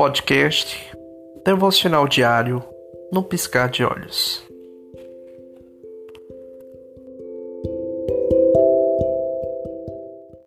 Podcast Devocional Diário no Piscar de Olhos.